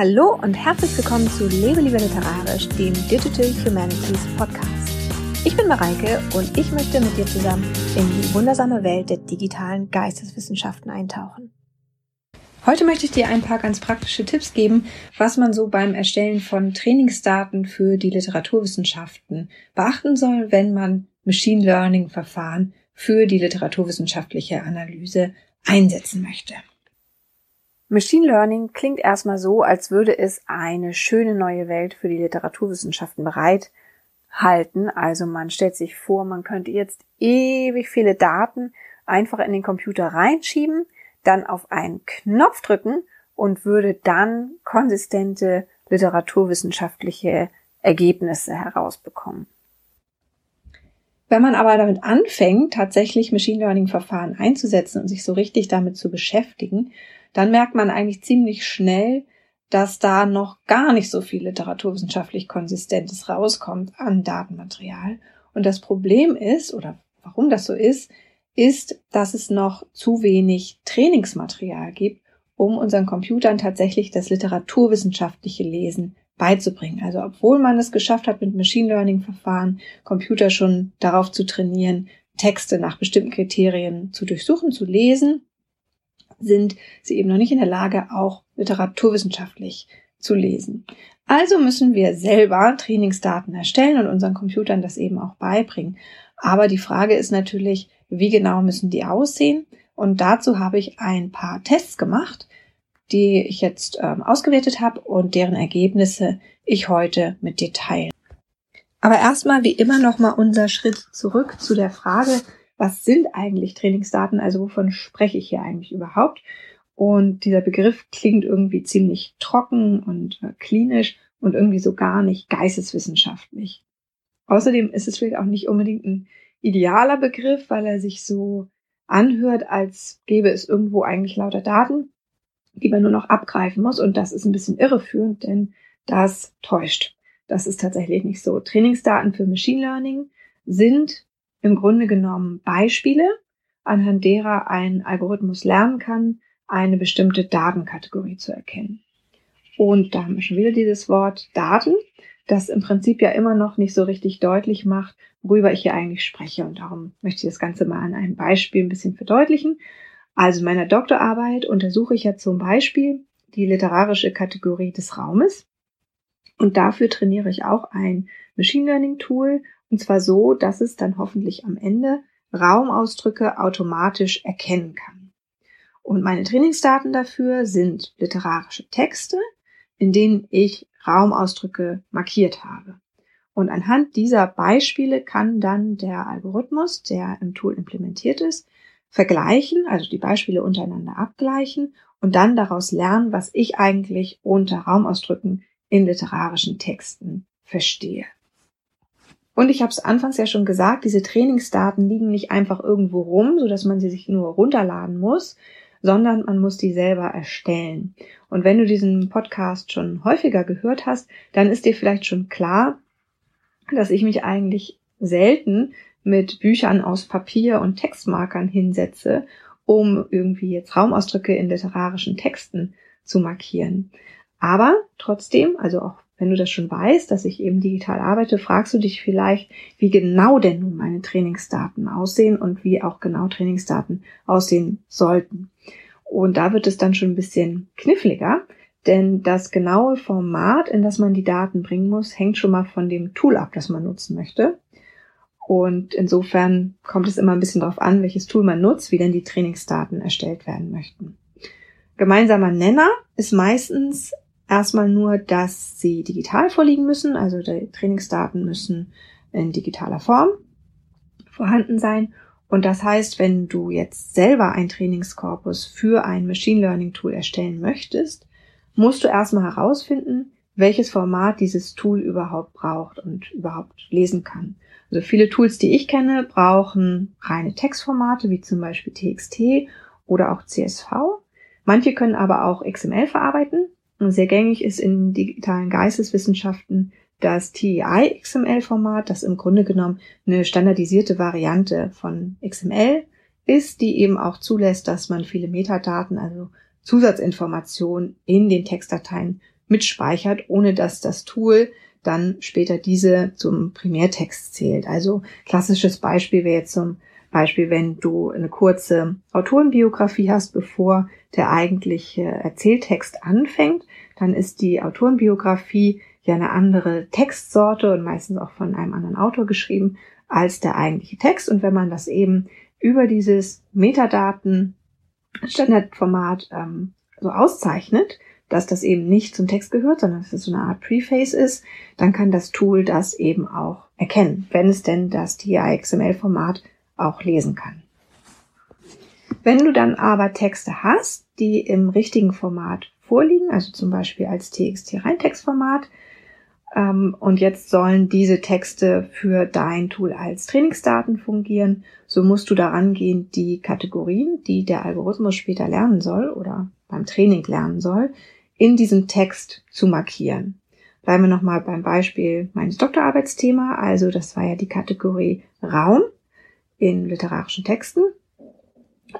Hallo und herzlich willkommen zu Lebe lieber literarisch, dem Digital Humanities Podcast. Ich bin Mareike und ich möchte mit dir zusammen in die wundersame Welt der digitalen Geisteswissenschaften eintauchen. Heute möchte ich dir ein paar ganz praktische Tipps geben, was man so beim Erstellen von Trainingsdaten für die Literaturwissenschaften beachten soll, wenn man Machine Learning Verfahren für die literaturwissenschaftliche Analyse einsetzen möchte. Machine Learning klingt erstmal so, als würde es eine schöne neue Welt für die Literaturwissenschaften bereithalten. Also man stellt sich vor, man könnte jetzt ewig viele Daten einfach in den Computer reinschieben, dann auf einen Knopf drücken und würde dann konsistente literaturwissenschaftliche Ergebnisse herausbekommen. Wenn man aber damit anfängt, tatsächlich Machine Learning Verfahren einzusetzen und sich so richtig damit zu beschäftigen, dann merkt man eigentlich ziemlich schnell, dass da noch gar nicht so viel literaturwissenschaftlich Konsistentes rauskommt an Datenmaterial. Und das Problem ist, oder warum das so ist, ist, dass es noch zu wenig Trainingsmaterial gibt, um unseren Computern tatsächlich das literaturwissenschaftliche Lesen beizubringen. Also obwohl man es geschafft hat, mit Machine Learning Verfahren Computer schon darauf zu trainieren, Texte nach bestimmten Kriterien zu durchsuchen, zu lesen, sind sie eben noch nicht in der Lage, auch literaturwissenschaftlich zu lesen. Also müssen wir selber Trainingsdaten erstellen und unseren Computern das eben auch beibringen. Aber die Frage ist natürlich, wie genau müssen die aussehen? Und dazu habe ich ein paar Tests gemacht, die ich jetzt ähm, ausgewertet habe und deren Ergebnisse ich heute mit dir teile. Aber erstmal wie immer nochmal unser Schritt zurück zu der Frage, was sind eigentlich Trainingsdaten? Also wovon spreche ich hier eigentlich überhaupt? Und dieser Begriff klingt irgendwie ziemlich trocken und äh, klinisch und irgendwie so gar nicht geisteswissenschaftlich. Außerdem ist es vielleicht auch nicht unbedingt ein idealer Begriff, weil er sich so anhört, als gäbe es irgendwo eigentlich lauter Daten, die man nur noch abgreifen muss. Und das ist ein bisschen irreführend, denn das täuscht. Das ist tatsächlich nicht so. Trainingsdaten für Machine Learning sind im Grunde genommen Beispiele, anhand derer ein Algorithmus lernen kann, eine bestimmte Datenkategorie zu erkennen. Und da haben wir schon wieder dieses Wort Daten, das im Prinzip ja immer noch nicht so richtig deutlich macht, worüber ich hier eigentlich spreche. Und darum möchte ich das Ganze mal an einem Beispiel ein bisschen verdeutlichen. Also in meiner Doktorarbeit untersuche ich ja zum Beispiel die literarische Kategorie des Raumes. Und dafür trainiere ich auch ein Machine Learning Tool, und zwar so, dass es dann hoffentlich am Ende Raumausdrücke automatisch erkennen kann. Und meine Trainingsdaten dafür sind literarische Texte, in denen ich Raumausdrücke markiert habe. Und anhand dieser Beispiele kann dann der Algorithmus, der im Tool implementiert ist, vergleichen, also die Beispiele untereinander abgleichen und dann daraus lernen, was ich eigentlich unter Raumausdrücken in literarischen Texten verstehe. Und ich habe es anfangs ja schon gesagt, diese Trainingsdaten liegen nicht einfach irgendwo rum, so dass man sie sich nur runterladen muss, sondern man muss die selber erstellen. Und wenn du diesen Podcast schon häufiger gehört hast, dann ist dir vielleicht schon klar, dass ich mich eigentlich selten mit Büchern aus Papier und Textmarkern hinsetze, um irgendwie jetzt Raumausdrücke in literarischen Texten zu markieren. Aber trotzdem, also auch wenn du das schon weißt, dass ich eben digital arbeite, fragst du dich vielleicht, wie genau denn nun meine Trainingsdaten aussehen und wie auch genau Trainingsdaten aussehen sollten. Und da wird es dann schon ein bisschen kniffliger, denn das genaue Format, in das man die Daten bringen muss, hängt schon mal von dem Tool ab, das man nutzen möchte. Und insofern kommt es immer ein bisschen darauf an, welches Tool man nutzt, wie denn die Trainingsdaten erstellt werden möchten. Gemeinsamer Nenner ist meistens erstmal nur, dass sie digital vorliegen müssen, also die Trainingsdaten müssen in digitaler Form vorhanden sein. Und das heißt, wenn du jetzt selber ein Trainingskorpus für ein Machine Learning Tool erstellen möchtest, musst du erstmal herausfinden, welches Format dieses Tool überhaupt braucht und überhaupt lesen kann. Also viele Tools, die ich kenne, brauchen reine Textformate, wie zum Beispiel TXT oder auch CSV. Manche können aber auch XML verarbeiten. Sehr gängig ist in digitalen Geisteswissenschaften das TEI XML-Format, das im Grunde genommen eine standardisierte Variante von XML ist, die eben auch zulässt, dass man viele Metadaten, also Zusatzinformationen in den Textdateien mitspeichert, ohne dass das Tool dann später diese zum Primärtext zählt. Also klassisches Beispiel wäre jetzt zum Beispiel, wenn du eine kurze Autorenbiografie hast, bevor der eigentliche Erzähltext anfängt, dann ist die Autorenbiografie ja eine andere Textsorte und meistens auch von einem anderen Autor geschrieben als der eigentliche Text. Und wenn man das eben über dieses Metadaten Standardformat ähm, so auszeichnet, dass das eben nicht zum Text gehört, sondern dass es so eine Art Preface ist, dann kann das Tool das eben auch erkennen, wenn es denn das TI-XML-Format auch lesen kann. Wenn du dann aber Texte hast, die im richtigen Format vorliegen, also zum Beispiel als TXT-Reintextformat, ähm, und jetzt sollen diese Texte für dein Tool als Trainingsdaten fungieren, so musst du daran gehen, die Kategorien, die der Algorithmus später lernen soll oder beim Training lernen soll, in diesem Text zu markieren. Bleiben wir nochmal beim Beispiel meines Doktorarbeitsthema. Also das war ja die Kategorie Raum in literarischen Texten.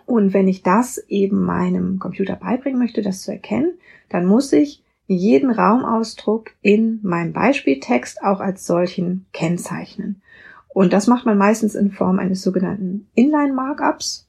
Und wenn ich das eben meinem Computer beibringen möchte, das zu erkennen, dann muss ich jeden Raumausdruck in meinem Beispieltext auch als solchen kennzeichnen. Und das macht man meistens in Form eines sogenannten Inline-Markups.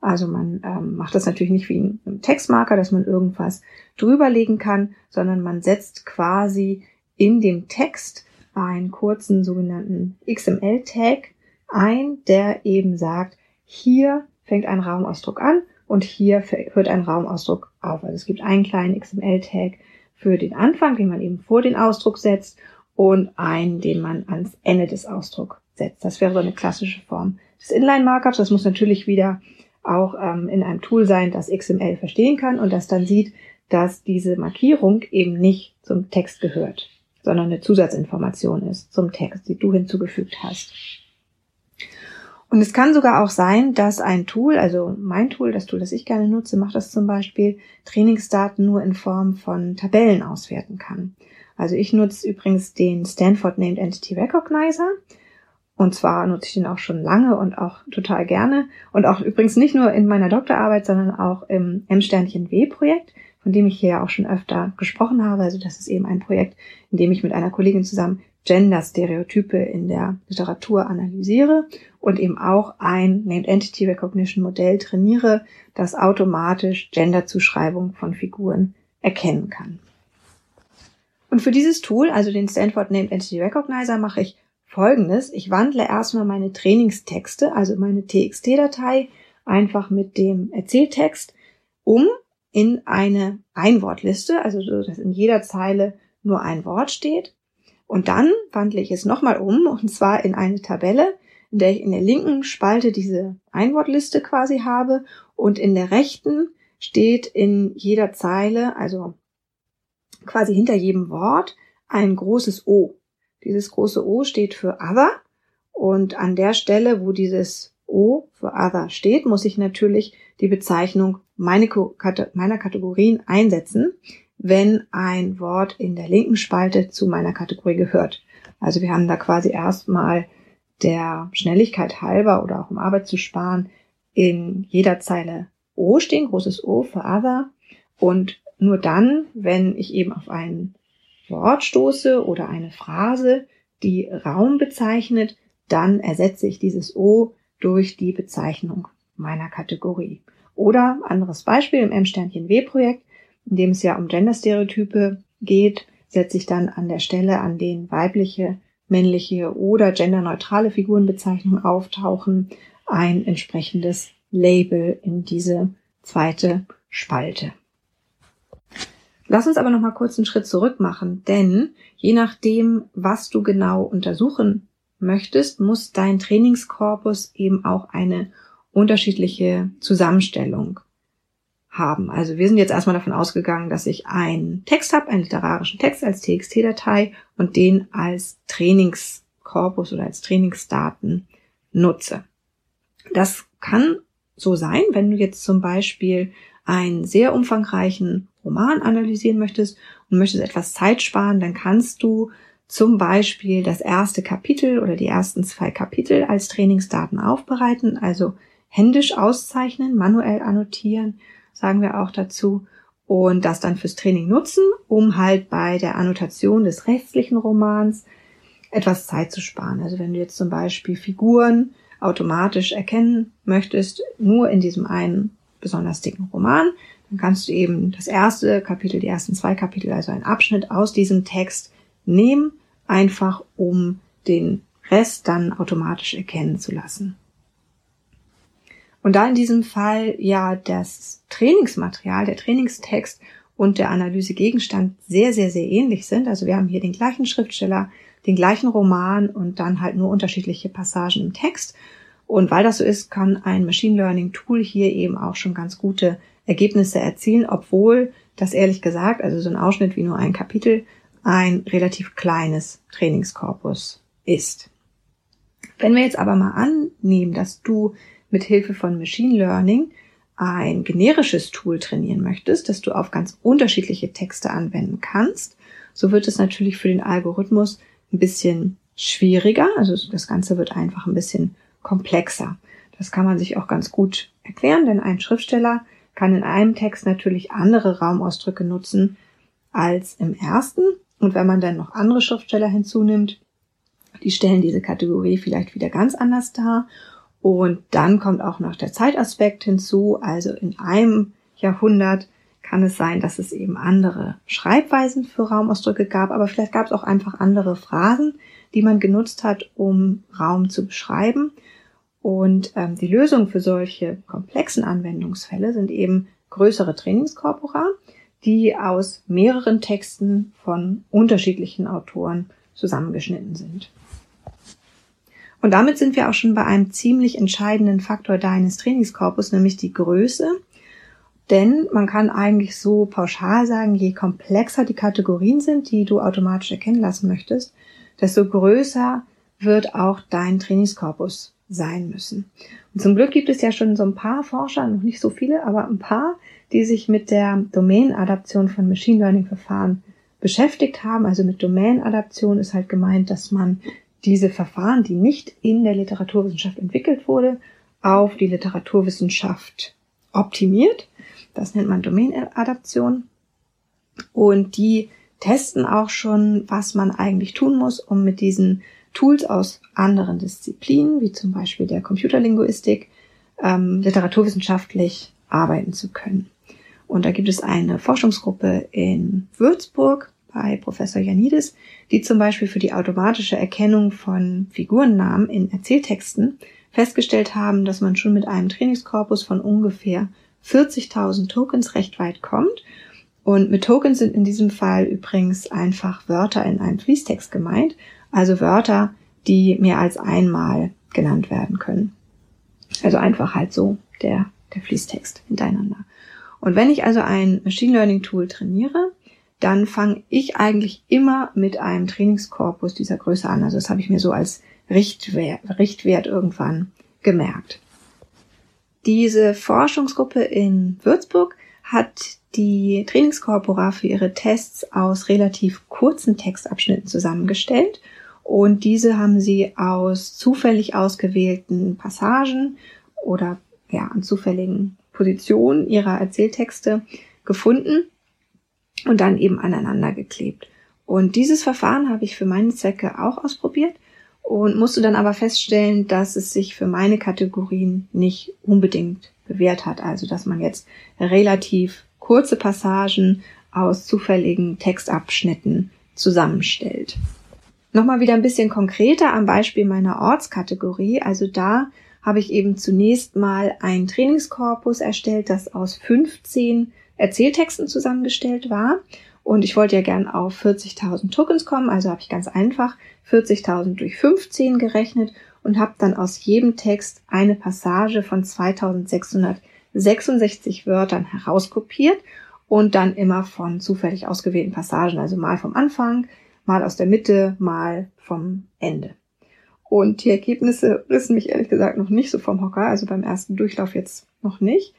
Also man ähm, macht das natürlich nicht wie ein Textmarker, dass man irgendwas drüberlegen kann, sondern man setzt quasi in dem Text einen kurzen sogenannten XML-Tag ein, der eben sagt, hier fängt ein Raumausdruck an und hier hört ein Raumausdruck auf. Also es gibt einen kleinen XML-Tag für den Anfang, den man eben vor den Ausdruck setzt und einen, den man ans Ende des Ausdrucks setzt. Das wäre so eine klassische Form des Inline-Markups. Das muss natürlich wieder auch ähm, in einem Tool sein, das XML verstehen kann und das dann sieht, dass diese Markierung eben nicht zum Text gehört, sondern eine Zusatzinformation ist zum Text, die du hinzugefügt hast. Und es kann sogar auch sein, dass ein Tool, also mein Tool, das Tool, das ich gerne nutze, macht das zum Beispiel, Trainingsdaten nur in Form von Tabellen auswerten kann. Also ich nutze übrigens den Stanford Named Entity Recognizer. Und zwar nutze ich den auch schon lange und auch total gerne. Und auch übrigens nicht nur in meiner Doktorarbeit, sondern auch im M-W-Projekt, von dem ich hier auch schon öfter gesprochen habe. Also das ist eben ein Projekt, in dem ich mit einer Kollegin zusammen Gender-Stereotype in der Literatur analysiere und eben auch ein Named Entity Recognition Modell trainiere, das automatisch Genderzuschreibung von Figuren erkennen kann. Und für dieses Tool, also den Stanford Named Entity Recognizer, mache ich folgendes. Ich wandle erstmal meine Trainingstexte, also meine TXT-Datei, einfach mit dem Erzähltext um in eine Einwortliste, also so, dass in jeder Zeile nur ein Wort steht. Und dann wandle ich es nochmal um, und zwar in eine Tabelle, in der ich in der linken Spalte diese Einwortliste quasi habe und in der rechten steht in jeder Zeile, also quasi hinter jedem Wort, ein großes O. Dieses große O steht für Other und an der Stelle, wo dieses O für Other steht, muss ich natürlich die Bezeichnung meine, meiner Kategorien einsetzen wenn ein Wort in der linken Spalte zu meiner Kategorie gehört. Also wir haben da quasi erstmal der Schnelligkeit halber oder auch um Arbeit zu sparen in jeder Zeile O stehen, großes O für Other. Und nur dann, wenn ich eben auf ein Wort stoße oder eine Phrase, die Raum bezeichnet, dann ersetze ich dieses O durch die Bezeichnung meiner Kategorie. Oder anderes Beispiel im M-W-Projekt in dem es ja um Genderstereotype geht, setze ich dann an der Stelle, an denen weibliche, männliche oder genderneutrale Figurenbezeichnungen auftauchen, ein entsprechendes Label in diese zweite Spalte. Lass uns aber noch mal kurz einen Schritt zurück machen, denn je nachdem, was du genau untersuchen möchtest, muss dein Trainingskorpus eben auch eine unterschiedliche Zusammenstellung haben. Also wir sind jetzt erstmal davon ausgegangen, dass ich einen Text habe, einen literarischen Text als TXT-Datei und den als Trainingskorpus oder als Trainingsdaten nutze. Das kann so sein, wenn du jetzt zum Beispiel einen sehr umfangreichen Roman analysieren möchtest und möchtest etwas Zeit sparen, dann kannst du zum Beispiel das erste Kapitel oder die ersten zwei Kapitel als Trainingsdaten aufbereiten, also händisch auszeichnen, manuell annotieren sagen wir auch dazu. und das dann fürs Training nutzen, um halt bei der Annotation des restlichen Romans etwas Zeit zu sparen. Also wenn du jetzt zum Beispiel Figuren automatisch erkennen möchtest, nur in diesem einen besonders dicken Roman, dann kannst du eben das erste Kapitel, die ersten zwei Kapitel, also einen Abschnitt aus diesem Text nehmen, einfach um den Rest dann automatisch erkennen zu lassen. Und da in diesem Fall ja das Trainingsmaterial, der Trainingstext und der Analysegegenstand sehr, sehr, sehr ähnlich sind, also wir haben hier den gleichen Schriftsteller, den gleichen Roman und dann halt nur unterschiedliche Passagen im Text. Und weil das so ist, kann ein Machine Learning Tool hier eben auch schon ganz gute Ergebnisse erzielen, obwohl das ehrlich gesagt, also so ein Ausschnitt wie nur ein Kapitel, ein relativ kleines Trainingskorpus ist. Wenn wir jetzt aber mal annehmen, dass du mit Hilfe von Machine Learning ein generisches Tool trainieren möchtest, das du auf ganz unterschiedliche Texte anwenden kannst, so wird es natürlich für den Algorithmus ein bisschen schwieriger. Also das Ganze wird einfach ein bisschen komplexer. Das kann man sich auch ganz gut erklären, denn ein Schriftsteller kann in einem Text natürlich andere Raumausdrücke nutzen als im ersten. Und wenn man dann noch andere Schriftsteller hinzunimmt, die stellen diese Kategorie vielleicht wieder ganz anders dar. Und dann kommt auch noch der Zeitaspekt hinzu. Also in einem Jahrhundert kann es sein, dass es eben andere Schreibweisen für Raumausdrücke gab, aber vielleicht gab es auch einfach andere Phrasen, die man genutzt hat, um Raum zu beschreiben. Und ähm, die Lösung für solche komplexen Anwendungsfälle sind eben größere Trainingskorpora, die aus mehreren Texten von unterschiedlichen Autoren zusammengeschnitten sind. Und damit sind wir auch schon bei einem ziemlich entscheidenden Faktor deines Trainingskorpus, nämlich die Größe. Denn man kann eigentlich so pauschal sagen, je komplexer die Kategorien sind, die du automatisch erkennen lassen möchtest, desto größer wird auch dein Trainingskorpus sein müssen. Und zum Glück gibt es ja schon so ein paar Forscher, noch nicht so viele, aber ein paar, die sich mit der Domain-Adaption von Machine Learning-Verfahren beschäftigt haben. Also mit Domain-Adaption ist halt gemeint, dass man diese Verfahren, die nicht in der Literaturwissenschaft entwickelt wurde, auf die Literaturwissenschaft optimiert. Das nennt man Domain-Adaption. Und die testen auch schon, was man eigentlich tun muss, um mit diesen Tools aus anderen Disziplinen, wie zum Beispiel der Computerlinguistik, ähm, literaturwissenschaftlich arbeiten zu können. Und da gibt es eine Forschungsgruppe in Würzburg, bei Professor Janidis, die zum Beispiel für die automatische Erkennung von Figurennamen in Erzähltexten festgestellt haben, dass man schon mit einem Trainingskorpus von ungefähr 40.000 Tokens recht weit kommt. Und mit Tokens sind in diesem Fall übrigens einfach Wörter in einem Fließtext gemeint, also Wörter, die mehr als einmal genannt werden können. Also einfach halt so der, der Fließtext hintereinander. Und wenn ich also ein Machine Learning Tool trainiere, dann fange ich eigentlich immer mit einem Trainingskorpus dieser Größe an. Also das habe ich mir so als Richtwert, Richtwert irgendwann gemerkt. Diese Forschungsgruppe in Würzburg hat die Trainingskorpora für ihre Tests aus relativ kurzen Textabschnitten zusammengestellt und diese haben sie aus zufällig ausgewählten Passagen oder ja, an zufälligen Positionen ihrer Erzähltexte gefunden und dann eben aneinander geklebt. Und dieses Verfahren habe ich für meine Zwecke auch ausprobiert und musste dann aber feststellen, dass es sich für meine Kategorien nicht unbedingt bewährt hat. Also, dass man jetzt relativ kurze Passagen aus zufälligen Textabschnitten zusammenstellt. Nochmal wieder ein bisschen konkreter am Beispiel meiner Ortskategorie. Also da habe ich eben zunächst mal einen Trainingskorpus erstellt, das aus 15 Erzähltexten zusammengestellt war. Und ich wollte ja gern auf 40.000 Tokens kommen, also habe ich ganz einfach 40.000 durch 15 gerechnet und habe dann aus jedem Text eine Passage von 2666 Wörtern herauskopiert und dann immer von zufällig ausgewählten Passagen, also mal vom Anfang, mal aus der Mitte, mal vom Ende. Und die Ergebnisse rissen mich ehrlich gesagt noch nicht so vom Hocker, also beim ersten Durchlauf jetzt noch nicht.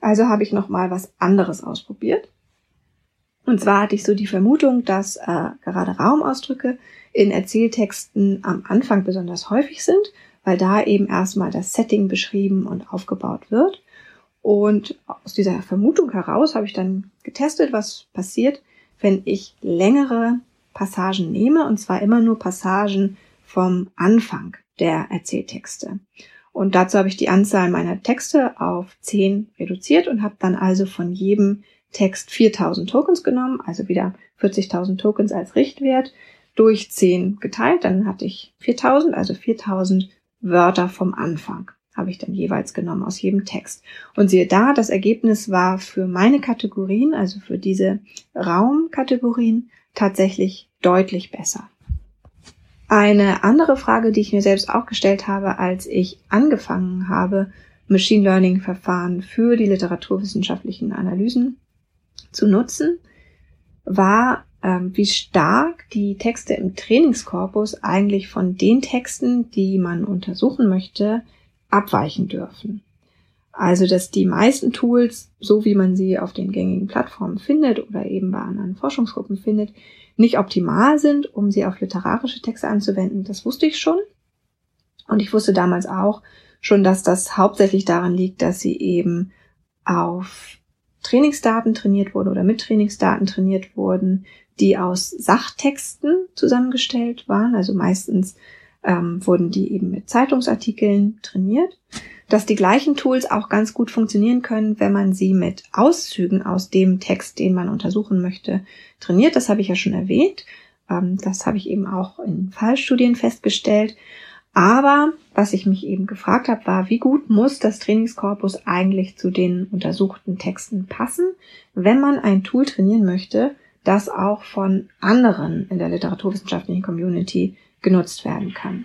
Also habe ich noch mal was anderes ausprobiert. Und zwar hatte ich so die Vermutung, dass äh, gerade Raumausdrücke in Erzähltexten am Anfang besonders häufig sind, weil da eben erstmal das Setting beschrieben und aufgebaut wird. Und aus dieser Vermutung heraus habe ich dann getestet, was passiert, wenn ich längere Passagen nehme, und zwar immer nur Passagen vom Anfang der Erzähltexte. Und dazu habe ich die Anzahl meiner Texte auf 10 reduziert und habe dann also von jedem Text 4000 Tokens genommen, also wieder 40.000 Tokens als Richtwert, durch 10 geteilt. Dann hatte ich 4000, also 4000 Wörter vom Anfang habe ich dann jeweils genommen aus jedem Text. Und siehe da, das Ergebnis war für meine Kategorien, also für diese Raumkategorien, tatsächlich deutlich besser. Eine andere Frage, die ich mir selbst auch gestellt habe, als ich angefangen habe, Machine Learning Verfahren für die literaturwissenschaftlichen Analysen zu nutzen, war, ähm, wie stark die Texte im Trainingskorpus eigentlich von den Texten, die man untersuchen möchte, abweichen dürfen. Also, dass die meisten Tools, so wie man sie auf den gängigen Plattformen findet oder eben bei anderen Forschungsgruppen findet, nicht optimal sind, um sie auf literarische Texte anzuwenden. Das wusste ich schon. Und ich wusste damals auch schon, dass das hauptsächlich daran liegt, dass sie eben auf Trainingsdaten trainiert wurden oder mit Trainingsdaten trainiert wurden, die aus Sachtexten zusammengestellt waren, also meistens ähm, wurden die eben mit Zeitungsartikeln trainiert, dass die gleichen Tools auch ganz gut funktionieren können, wenn man sie mit Auszügen aus dem Text, den man untersuchen möchte, trainiert. Das habe ich ja schon erwähnt. Ähm, das habe ich eben auch in Fallstudien festgestellt. Aber was ich mich eben gefragt habe, war, wie gut muss das Trainingskorpus eigentlich zu den untersuchten Texten passen, wenn man ein Tool trainieren möchte, das auch von anderen in der literaturwissenschaftlichen Community genutzt werden kann.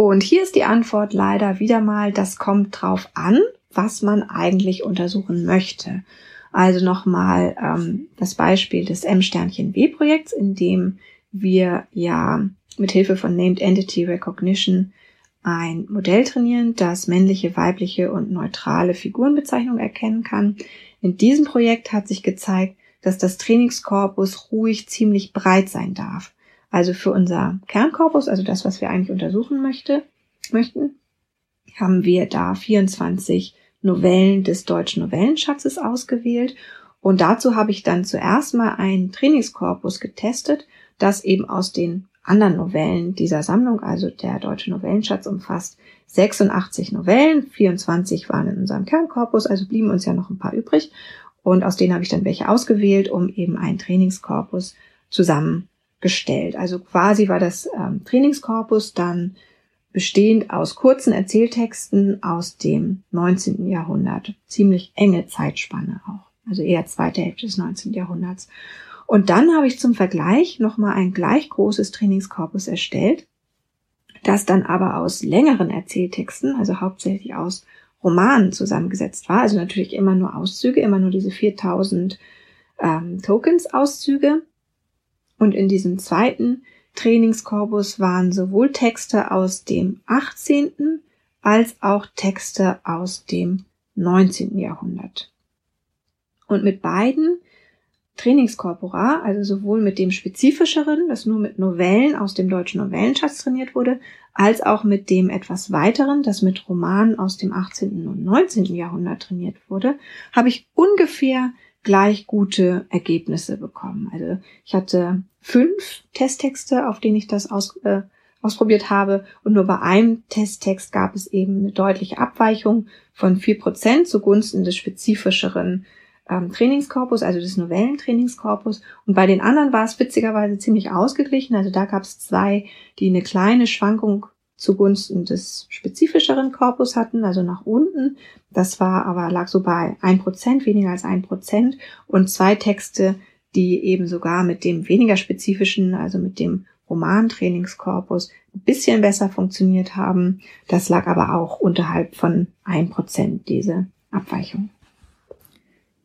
Und hier ist die Antwort leider wieder mal, das kommt drauf an, was man eigentlich untersuchen möchte. Also nochmal ähm, das Beispiel des M-Sternchen-W-Projekts, in dem wir ja mit Hilfe von Named Entity Recognition ein Modell trainieren, das männliche, weibliche und neutrale Figurenbezeichnungen erkennen kann. In diesem Projekt hat sich gezeigt, dass das Trainingskorpus ruhig ziemlich breit sein darf. Also für unser Kernkorpus, also das, was wir eigentlich untersuchen möchte, möchten, haben wir da 24 Novellen des deutschen Novellenschatzes ausgewählt. Und dazu habe ich dann zuerst mal einen Trainingskorpus getestet, das eben aus den anderen Novellen dieser Sammlung, also der deutsche Novellenschatz umfasst 86 Novellen, 24 waren in unserem Kernkorpus, also blieben uns ja noch ein paar übrig. Und aus denen habe ich dann welche ausgewählt, um eben einen Trainingskorpus zusammen gestellt. Also quasi war das ähm, Trainingskorpus dann bestehend aus kurzen Erzähltexten aus dem 19. Jahrhundert. Ziemlich enge Zeitspanne auch. Also eher zweite Hälfte des 19. Jahrhunderts. Und dann habe ich zum Vergleich nochmal ein gleich großes Trainingskorpus erstellt, das dann aber aus längeren Erzähltexten, also hauptsächlich aus Romanen zusammengesetzt war. Also natürlich immer nur Auszüge, immer nur diese 4000 ähm, Tokens-Auszüge. Und in diesem zweiten Trainingskorpus waren sowohl Texte aus dem 18. als auch Texte aus dem 19. Jahrhundert. Und mit beiden Trainingskorpora, also sowohl mit dem spezifischeren, das nur mit Novellen aus dem deutschen Novellenschatz trainiert wurde, als auch mit dem etwas weiteren, das mit Romanen aus dem 18. und 19. Jahrhundert trainiert wurde, habe ich ungefähr gleich gute Ergebnisse bekommen. Also ich hatte fünf Testtexte, auf denen ich das aus, äh, ausprobiert habe und nur bei einem Testtext gab es eben eine deutliche Abweichung von vier Prozent zugunsten des spezifischeren ähm, Trainingskorpus, also des Novellentrainingskorpus. Und bei den anderen war es witzigerweise ziemlich ausgeglichen. Also da gab es zwei, die eine kleine Schwankung zugunsten des spezifischeren Korpus hatten, also nach unten. Das war aber, lag so bei ein Prozent, weniger als ein Prozent und zwei Texte, die eben sogar mit dem weniger spezifischen, also mit dem Romantrainingskorpus ein bisschen besser funktioniert haben. Das lag aber auch unterhalb von ein Prozent, diese Abweichung.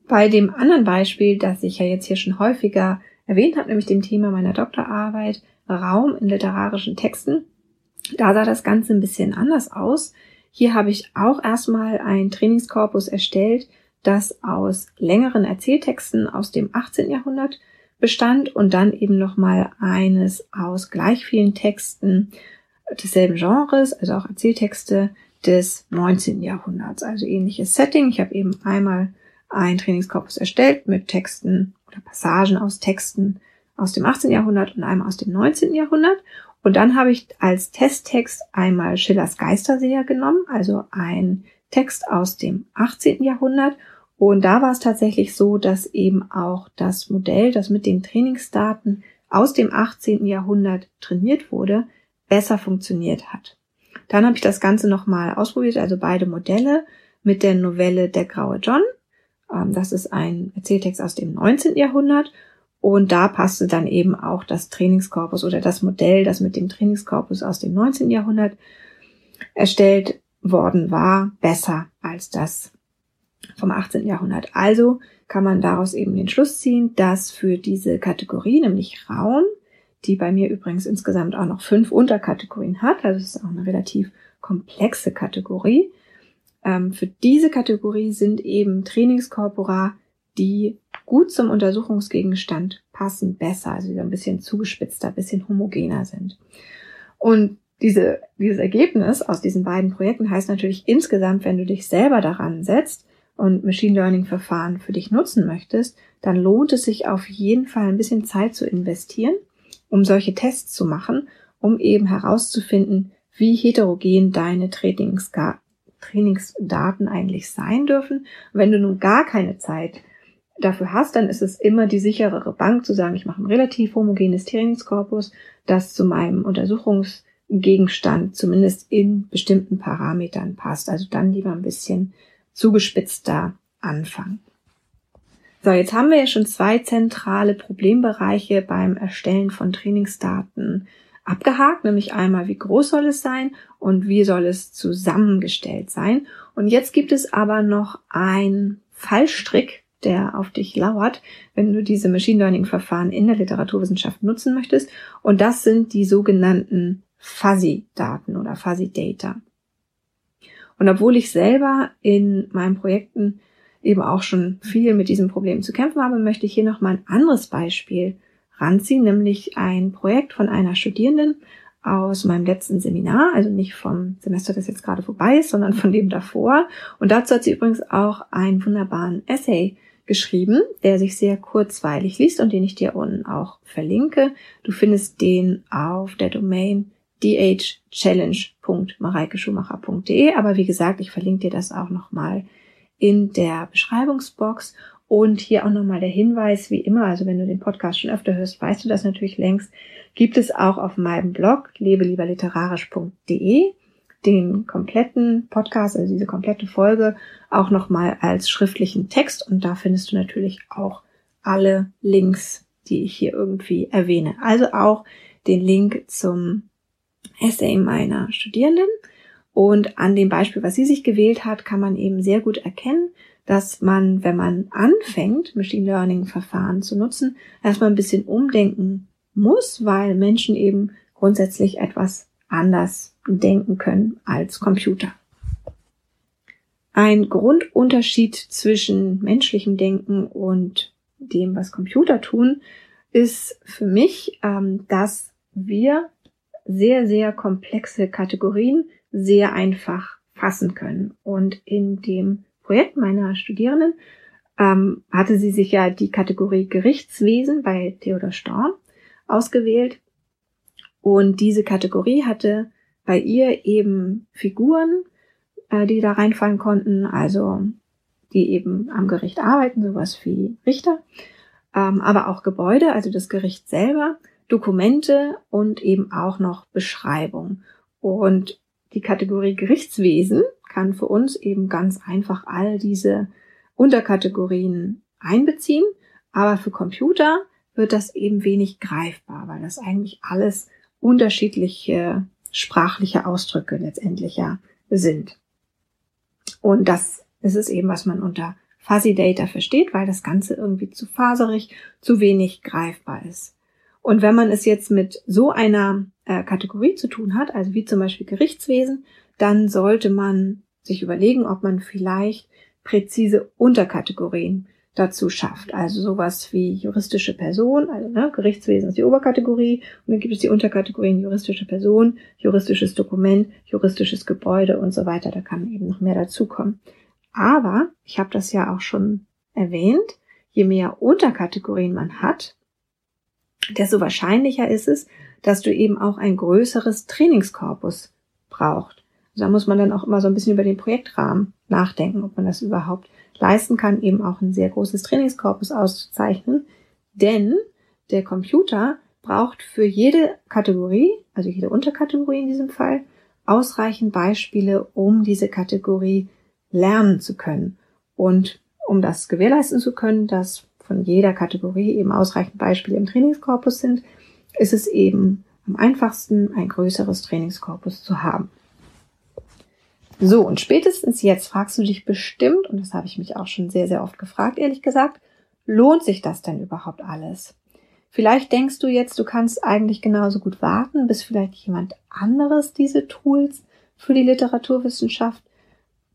Bei dem anderen Beispiel, das ich ja jetzt hier schon häufiger erwähnt habe, nämlich dem Thema meiner Doktorarbeit Raum in literarischen Texten, da sah das Ganze ein bisschen anders aus. Hier habe ich auch erstmal ein Trainingskorpus erstellt, das aus längeren Erzähltexten aus dem 18. Jahrhundert bestand und dann eben nochmal eines aus gleich vielen Texten desselben Genres, also auch Erzähltexte des 19. Jahrhunderts. Also ähnliches Setting. Ich habe eben einmal ein Trainingskorpus erstellt mit Texten oder Passagen aus Texten aus dem 18. Jahrhundert und einmal aus dem 19. Jahrhundert. Und dann habe ich als Testtext einmal Schillers Geisterseher genommen, also ein Text aus dem 18. Jahrhundert. Und da war es tatsächlich so, dass eben auch das Modell, das mit den Trainingsdaten aus dem 18. Jahrhundert trainiert wurde, besser funktioniert hat. Dann habe ich das Ganze nochmal ausprobiert, also beide Modelle mit der Novelle Der graue John. Ähm, das ist ein Erzähltext aus dem 19. Jahrhundert. Und da passte dann eben auch das Trainingskorpus oder das Modell, das mit dem Trainingskorpus aus dem 19. Jahrhundert erstellt worden war, besser als das vom 18. Jahrhundert. Also kann man daraus eben den Schluss ziehen, dass für diese Kategorie, nämlich Raum, die bei mir übrigens insgesamt auch noch fünf Unterkategorien hat, also es ist auch eine relativ komplexe Kategorie. Ähm, für diese Kategorie sind eben Trainingskorpora, die gut zum Untersuchungsgegenstand passen, besser, also die ein bisschen zugespitzter, ein bisschen homogener sind. Und diese, dieses Ergebnis aus diesen beiden Projekten heißt natürlich insgesamt, wenn du dich selber daran setzt und Machine Learning Verfahren für dich nutzen möchtest, dann lohnt es sich auf jeden Fall ein bisschen Zeit zu investieren um solche Tests zu machen, um eben herauszufinden, wie heterogen deine Trainingsdaten eigentlich sein dürfen. Wenn du nun gar keine Zeit dafür hast, dann ist es immer die sicherere Bank zu sagen, ich mache ein relativ homogenes Trainingskorpus, das zu meinem Untersuchungsgegenstand zumindest in bestimmten Parametern passt. Also dann lieber ein bisschen zugespitzter anfangen. So, jetzt haben wir ja schon zwei zentrale Problembereiche beim Erstellen von Trainingsdaten abgehakt, nämlich einmal, wie groß soll es sein und wie soll es zusammengestellt sein. Und jetzt gibt es aber noch ein Fallstrick, der auf dich lauert, wenn du diese Machine Learning Verfahren in der Literaturwissenschaft nutzen möchtest. Und das sind die sogenannten Fuzzy Daten oder Fuzzy Data. Und obwohl ich selber in meinen Projekten eben auch schon viel mit diesem Problem zu kämpfen habe, möchte ich hier noch mal ein anderes Beispiel ranziehen, nämlich ein Projekt von einer Studierenden aus meinem letzten Seminar, also nicht vom Semester, das jetzt gerade vorbei ist, sondern von dem davor. Und dazu hat sie übrigens auch einen wunderbaren Essay geschrieben, der sich sehr kurzweilig liest und den ich dir unten auch verlinke. Du findest den auf der Domain dhchallenge.mareikeschumacher.de. Aber wie gesagt, ich verlinke dir das auch nochmal in der Beschreibungsbox. Und hier auch nochmal der Hinweis, wie immer, also wenn du den Podcast schon öfter hörst, weißt du das natürlich längst, gibt es auch auf meinem Blog lebelieberliterarisch.de den kompletten Podcast, also diese komplette Folge, auch nochmal als schriftlichen Text. Und da findest du natürlich auch alle Links, die ich hier irgendwie erwähne. Also auch den Link zum Essay meiner Studierenden und an dem Beispiel, was sie sich gewählt hat, kann man eben sehr gut erkennen, dass man, wenn man anfängt, Machine Learning Verfahren zu nutzen, erstmal ein bisschen umdenken muss, weil Menschen eben grundsätzlich etwas anders denken können als Computer. Ein Grundunterschied zwischen menschlichem Denken und dem, was Computer tun, ist für mich, ähm, dass wir sehr, sehr komplexe Kategorien sehr einfach fassen können. Und in dem Projekt meiner Studierenden ähm, hatte sie sich ja die Kategorie Gerichtswesen bei Theodor Storm ausgewählt. Und diese Kategorie hatte bei ihr eben Figuren, äh, die da reinfallen konnten, also die eben am Gericht arbeiten, sowas wie Richter, ähm, aber auch Gebäude, also das Gericht selber, Dokumente und eben auch noch Beschreibung. Und die Kategorie Gerichtswesen kann für uns eben ganz einfach all diese Unterkategorien einbeziehen, aber für Computer wird das eben wenig greifbar, weil das eigentlich alles unterschiedliche sprachliche Ausdrücke letztendlich ja sind. Und das ist es eben, was man unter Fuzzy Data versteht, weil das Ganze irgendwie zu faserig, zu wenig greifbar ist. Und wenn man es jetzt mit so einer äh, Kategorie zu tun hat, also wie zum Beispiel Gerichtswesen, dann sollte man sich überlegen, ob man vielleicht präzise Unterkategorien dazu schafft. Also sowas wie juristische Person, also ne, Gerichtswesen ist die Oberkategorie und dann gibt es die Unterkategorien juristische Person, juristisches Dokument, juristisches Gebäude und so weiter. Da kann eben noch mehr dazukommen. Aber, ich habe das ja auch schon erwähnt, je mehr Unterkategorien man hat, desto wahrscheinlicher ist es, dass du eben auch ein größeres Trainingskorpus braucht. Also da muss man dann auch immer so ein bisschen über den Projektrahmen nachdenken, ob man das überhaupt leisten kann, eben auch ein sehr großes Trainingskorpus auszuzeichnen. Denn der Computer braucht für jede Kategorie, also jede Unterkategorie in diesem Fall, ausreichend Beispiele, um diese Kategorie lernen zu können. Und um das gewährleisten zu können, dass von jeder Kategorie eben ausreichend Beispiele im Trainingskorpus sind, ist es eben am einfachsten, ein größeres Trainingskorpus zu haben. So, und spätestens jetzt fragst du dich bestimmt, und das habe ich mich auch schon sehr, sehr oft gefragt, ehrlich gesagt, lohnt sich das denn überhaupt alles? Vielleicht denkst du jetzt, du kannst eigentlich genauso gut warten, bis vielleicht jemand anderes diese Tools für die Literaturwissenschaft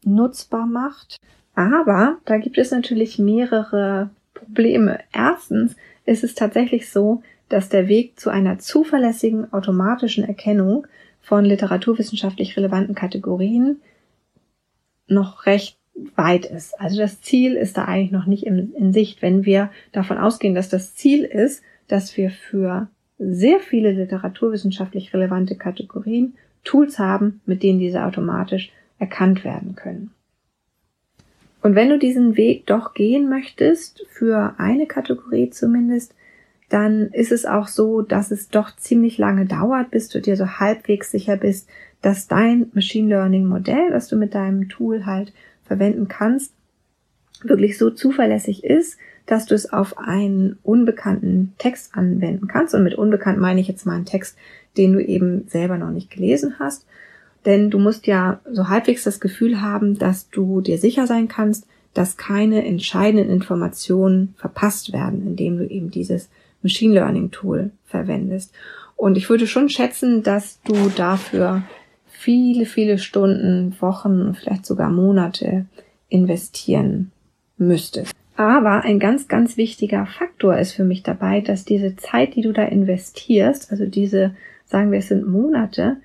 nutzbar macht. Aber da gibt es natürlich mehrere Probleme. Erstens ist es tatsächlich so, dass der Weg zu einer zuverlässigen automatischen Erkennung von literaturwissenschaftlich relevanten Kategorien noch recht weit ist. Also das Ziel ist da eigentlich noch nicht in, in Sicht. Wenn wir davon ausgehen, dass das Ziel ist, dass wir für sehr viele literaturwissenschaftlich relevante Kategorien Tools haben, mit denen diese automatisch erkannt werden können. Und wenn du diesen Weg doch gehen möchtest, für eine Kategorie zumindest, dann ist es auch so, dass es doch ziemlich lange dauert, bis du dir so halbwegs sicher bist, dass dein Machine Learning Modell, das du mit deinem Tool halt verwenden kannst, wirklich so zuverlässig ist, dass du es auf einen unbekannten Text anwenden kannst. Und mit unbekannt meine ich jetzt mal einen Text, den du eben selber noch nicht gelesen hast. Denn du musst ja so halbwegs das Gefühl haben, dass du dir sicher sein kannst, dass keine entscheidenden Informationen verpasst werden, indem du eben dieses Machine Learning Tool verwendest. Und ich würde schon schätzen, dass du dafür viele, viele Stunden, Wochen, vielleicht sogar Monate investieren müsstest. Aber ein ganz, ganz wichtiger Faktor ist für mich dabei, dass diese Zeit, die du da investierst, also diese, sagen wir, es sind Monate,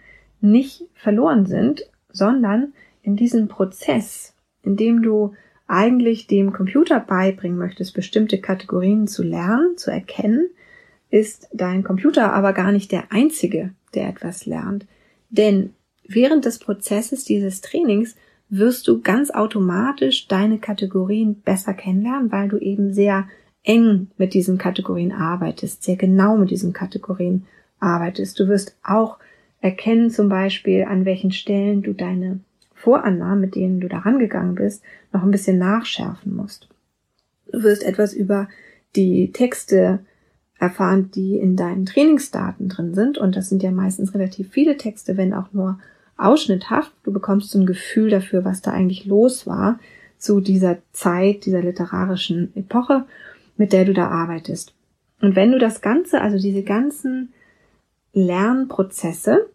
nicht verloren sind, sondern in diesem Prozess, in dem du eigentlich dem Computer beibringen möchtest, bestimmte Kategorien zu lernen, zu erkennen, ist dein Computer aber gar nicht der einzige, der etwas lernt. Denn während des Prozesses dieses Trainings wirst du ganz automatisch deine Kategorien besser kennenlernen, weil du eben sehr eng mit diesen Kategorien arbeitest, sehr genau mit diesen Kategorien arbeitest. Du wirst auch erkennen zum Beispiel, an welchen Stellen du deine Vorannahmen, mit denen du da rangegangen bist, noch ein bisschen nachschärfen musst. Du wirst etwas über die Texte erfahren, die in deinen Trainingsdaten drin sind. Und das sind ja meistens relativ viele Texte, wenn auch nur ausschnitthaft. Du bekommst so ein Gefühl dafür, was da eigentlich los war zu dieser Zeit, dieser literarischen Epoche, mit der du da arbeitest. Und wenn du das Ganze, also diese ganzen Lernprozesse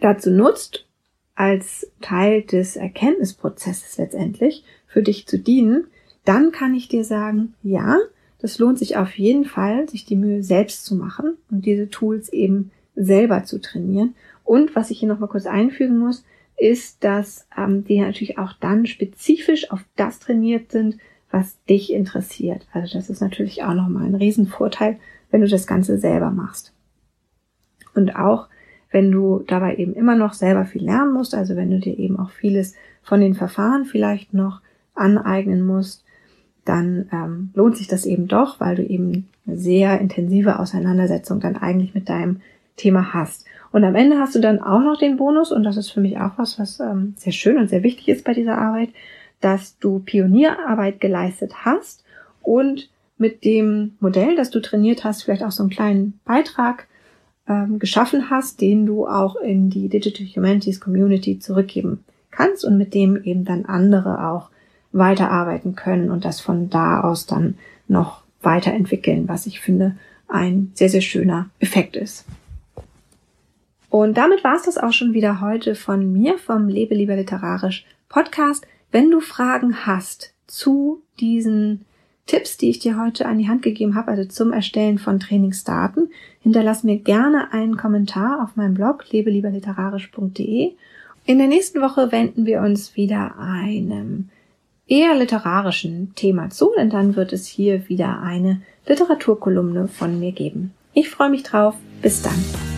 dazu nutzt, als Teil des Erkenntnisprozesses letztendlich für dich zu dienen, dann kann ich dir sagen, ja, das lohnt sich auf jeden Fall, sich die Mühe selbst zu machen und diese Tools eben selber zu trainieren. Und was ich hier nochmal kurz einfügen muss, ist, dass ähm, die natürlich auch dann spezifisch auf das trainiert sind, was dich interessiert. Also das ist natürlich auch nochmal ein Riesenvorteil, wenn du das Ganze selber machst. Und auch wenn du dabei eben immer noch selber viel lernen musst, also wenn du dir eben auch vieles von den Verfahren vielleicht noch aneignen musst, dann ähm, lohnt sich das eben doch, weil du eben eine sehr intensive Auseinandersetzung dann eigentlich mit deinem Thema hast. Und am Ende hast du dann auch noch den Bonus, und das ist für mich auch was, was ähm, sehr schön und sehr wichtig ist bei dieser Arbeit, dass du Pionierarbeit geleistet hast und mit dem Modell, das du trainiert hast, vielleicht auch so einen kleinen Beitrag ähm, geschaffen hast, den du auch in die Digital Humanities Community zurückgeben kannst und mit dem eben dann andere auch weiterarbeiten können und das von da aus dann noch weiterentwickeln, was ich finde ein sehr, sehr schöner Effekt ist. Und damit war es das auch schon wieder heute von mir vom Lebe lieber literarisch Podcast. Wenn du Fragen hast zu diesen Tipps, die ich dir heute an die Hand gegeben habe, also zum Erstellen von Trainingsdaten, hinterlass mir gerne einen Kommentar auf meinem Blog lebelieberliterarisch.de. In der nächsten Woche wenden wir uns wieder einem eher literarischen Thema zu, denn dann wird es hier wieder eine Literaturkolumne von mir geben. Ich freue mich drauf. Bis dann.